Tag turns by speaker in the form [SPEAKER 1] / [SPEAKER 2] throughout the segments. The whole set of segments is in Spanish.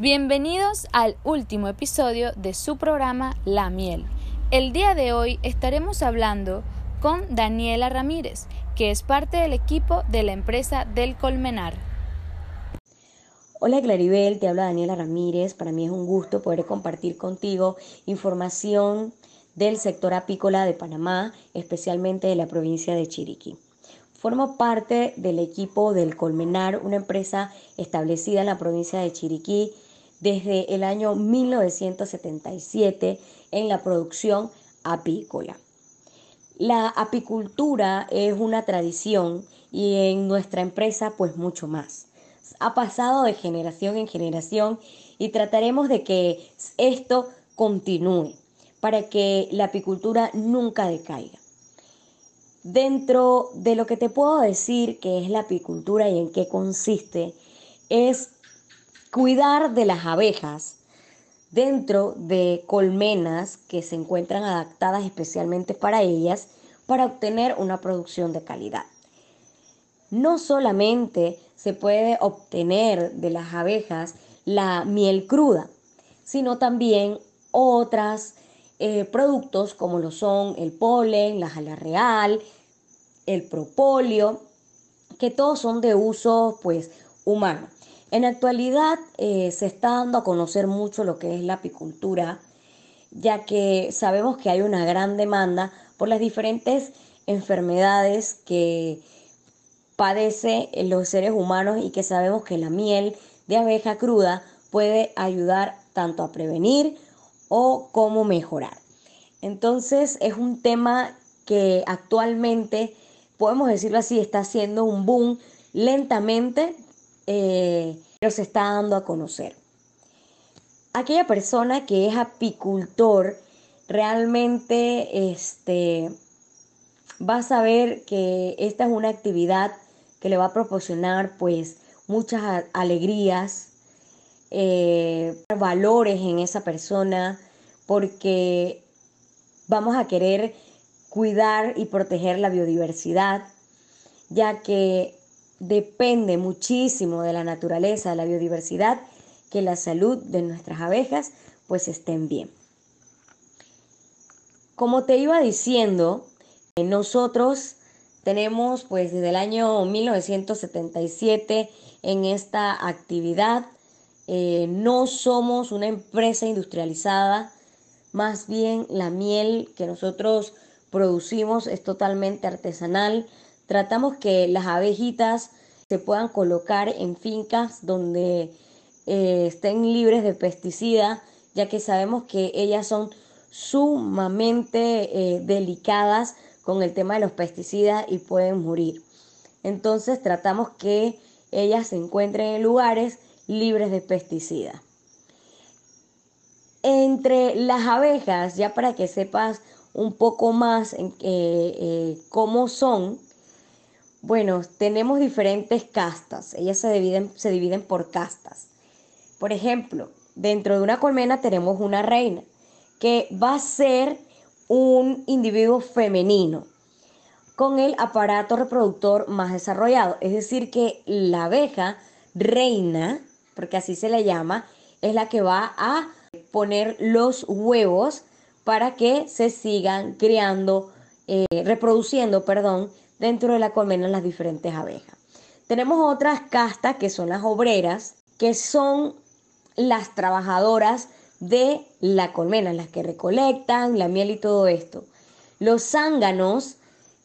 [SPEAKER 1] Bienvenidos al último episodio de su programa La Miel. El día de hoy estaremos hablando con Daniela Ramírez, que es parte del equipo de la empresa del Colmenar.
[SPEAKER 2] Hola Claribel, te habla Daniela Ramírez. Para mí es un gusto poder compartir contigo información del sector apícola de Panamá, especialmente de la provincia de Chiriquí. Formo parte del equipo del Colmenar, una empresa establecida en la provincia de Chiriquí desde el año 1977 en la producción apícola. La apicultura es una tradición y en nuestra empresa pues mucho más. Ha pasado de generación en generación y trataremos de que esto continúe para que la apicultura nunca decaiga. Dentro de lo que te puedo decir que es la apicultura y en qué consiste, es cuidar de las abejas dentro de colmenas que se encuentran adaptadas especialmente para ellas para obtener una producción de calidad. No solamente se puede obtener de las abejas la miel cruda, sino también otros eh, productos como lo son el polen, la jala real, el propóleo, que todos son de uso pues humano. En actualidad eh, se está dando a conocer mucho lo que es la apicultura, ya que sabemos que hay una gran demanda por las diferentes enfermedades que padece los seres humanos y que sabemos que la miel de abeja cruda puede ayudar tanto a prevenir o como mejorar. Entonces es un tema que actualmente, podemos decirlo así, está haciendo un boom lentamente, eh, pero se está dando a conocer. Aquella persona que es apicultor realmente este, va a saber que esta es una actividad que le va a proporcionar pues muchas alegrías, eh, valores en esa persona, porque vamos a querer cuidar y proteger la biodiversidad, ya que depende muchísimo de la naturaleza, de la biodiversidad, que la salud de nuestras abejas pues estén bien. Como te iba diciendo, eh, nosotros tenemos pues desde el año 1977 en esta actividad. Eh, no somos una empresa industrializada, más bien la miel que nosotros producimos es totalmente artesanal, Tratamos que las abejitas se puedan colocar en fincas donde eh, estén libres de pesticidas, ya que sabemos que ellas son sumamente eh, delicadas con el tema de los pesticidas y pueden morir. Entonces tratamos que ellas se encuentren en lugares libres de pesticidas. Entre las abejas, ya para que sepas un poco más eh, cómo son, bueno, tenemos diferentes castas. Ellas se dividen, se dividen por castas. Por ejemplo, dentro de una colmena tenemos una reina que va a ser un individuo femenino con el aparato reproductor más desarrollado. Es decir, que la abeja reina, porque así se le llama, es la que va a poner los huevos para que se sigan criando, eh, reproduciendo, perdón, dentro de la colmena las diferentes abejas. Tenemos otras castas que son las obreras, que son las trabajadoras de la colmena, las que recolectan la miel y todo esto. Los zánganos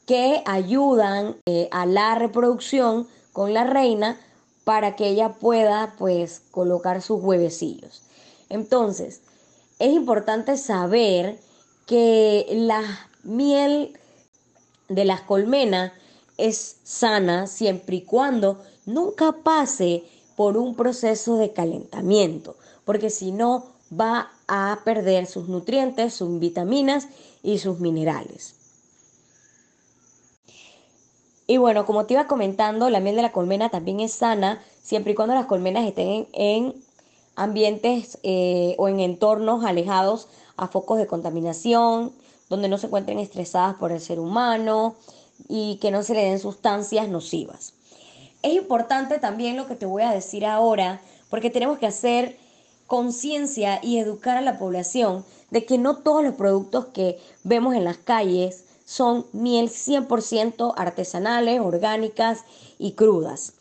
[SPEAKER 2] que ayudan eh, a la reproducción con la reina para que ella pueda pues colocar sus huevecillos. Entonces, es importante saber que la miel de las colmenas es sana siempre y cuando nunca pase por un proceso de calentamiento, porque si no va a perder sus nutrientes, sus vitaminas y sus minerales. Y bueno, como te iba comentando, la miel de la colmena también es sana siempre y cuando las colmenas estén en, ambientes eh, o en entornos alejados a focos de contaminación, donde no se encuentren estresadas por el ser humano y que no se le den sustancias nocivas. Es importante también lo que te voy a decir ahora, porque tenemos que hacer conciencia y educar a la población de que no todos los productos que vemos en las calles son miel 100% artesanales, orgánicas y crudas.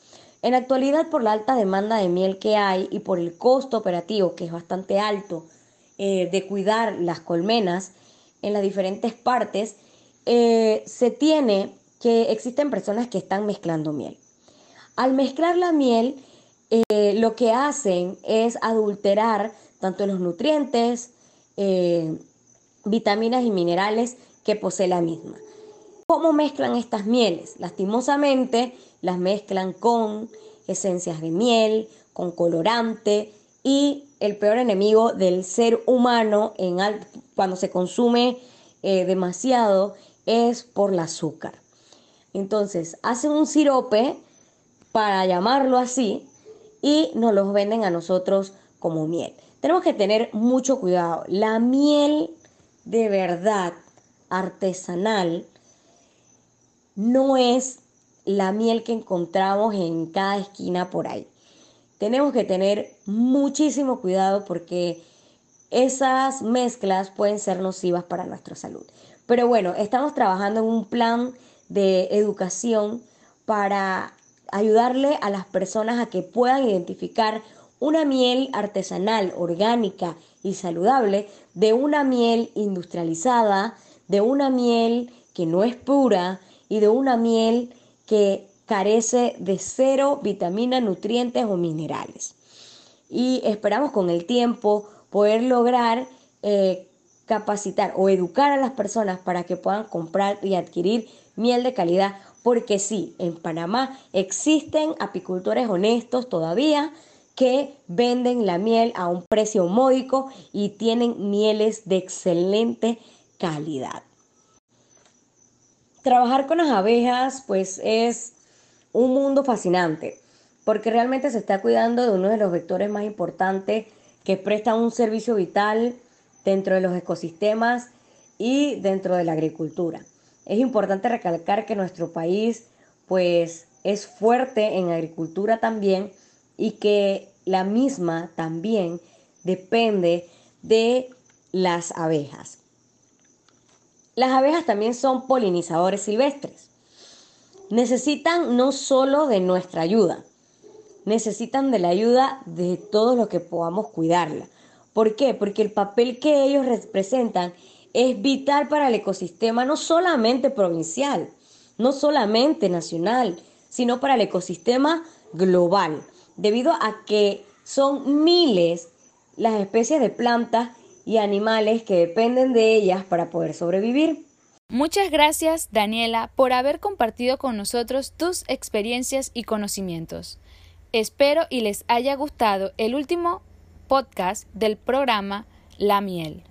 [SPEAKER 2] En actualidad, por la alta demanda de miel que hay y por el costo operativo, que es bastante alto, eh, de cuidar las colmenas en las diferentes partes, eh, se tiene que existen personas que están mezclando miel. Al mezclar la miel, eh, lo que hacen es adulterar tanto los nutrientes, vitaminas y minerales que posee la misma. ¿Cómo mezclan estas mieles? Lastimosamente las mezclan con esencias de miel, con colorante y el peor enemigo del ser humano en cuando se consume eh, demasiado es por el azúcar. Entonces hacen un sirope para llamarlo así y nos los venden a nosotros como miel. Tenemos que tener mucho cuidado. La miel de verdad artesanal no es la miel que encontramos en cada esquina por ahí. Tenemos que tener muchísimo cuidado porque esas mezclas pueden ser nocivas para nuestra salud. Pero bueno, estamos trabajando en un plan de educación para ayudarle a las personas a que puedan identificar una miel artesanal, orgánica y saludable de una miel industrializada, de una miel que no es pura y de una miel que carece de cero vitaminas, nutrientes o minerales. Y esperamos con el tiempo poder lograr eh, capacitar o educar a las personas para que puedan comprar y adquirir miel de calidad, porque sí, en Panamá existen apicultores honestos todavía que venden la miel a un precio módico y tienen mieles de excelente calidad. Trabajar con las abejas pues es un mundo fascinante porque realmente se está cuidando de uno de los vectores más importantes que prestan un servicio vital dentro de los ecosistemas y dentro de la agricultura. Es importante recalcar que nuestro país pues es fuerte en agricultura también y que la misma también depende de las abejas. Las abejas también son polinizadores silvestres. Necesitan no solo de nuestra ayuda, necesitan de la ayuda de todos los que podamos cuidarla. ¿Por qué? Porque el papel que ellos representan es vital para el ecosistema, no solamente provincial, no solamente nacional, sino para el ecosistema global, debido a que son miles las especies de plantas y animales que dependen de ellas para poder sobrevivir.
[SPEAKER 1] Muchas gracias, Daniela, por haber compartido con nosotros tus experiencias y conocimientos. Espero y les haya gustado el último podcast del programa La Miel.